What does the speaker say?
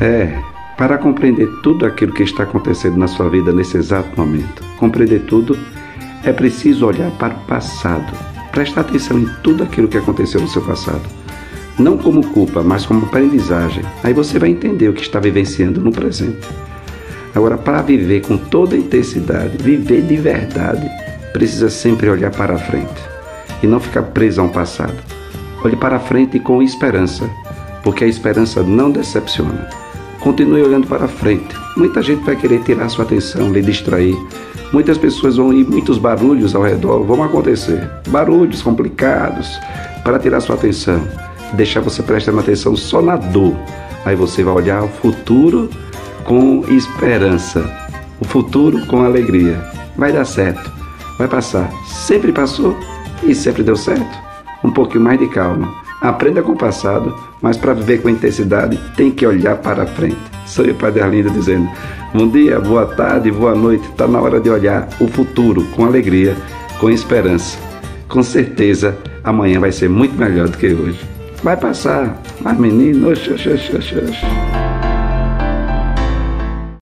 É, para compreender tudo aquilo que está acontecendo na sua vida nesse exato momento, compreender tudo, é preciso olhar para o passado, prestar atenção em tudo aquilo que aconteceu no seu passado. Não como culpa, mas como aprendizagem. Aí você vai entender o que está vivenciando no presente. Agora, para viver com toda intensidade, viver de verdade, precisa sempre olhar para a frente e não ficar preso a um passado. Olhe para a frente com esperança, porque a esperança não decepciona. Continue olhando para a frente. Muita gente vai querer tirar sua atenção, lhe distrair. Muitas pessoas vão ir, muitos barulhos ao redor vão acontecer. Barulhos complicados para tirar sua atenção, deixar você prestando atenção só na dor. Aí você vai olhar o futuro com esperança, o futuro com alegria. Vai dar certo, vai passar. Sempre passou e sempre deu certo. Um pouquinho mais de calma. Aprenda com o passado, mas para viver com intensidade tem que olhar para frente. Sou eu, Padre Arlindo, dizendo: Bom dia, boa tarde, boa noite. Está na hora de olhar o futuro com alegria, com esperança. Com certeza, amanhã vai ser muito melhor do que hoje. Vai passar, mas menino, oxe, oxe, oxe, oxe.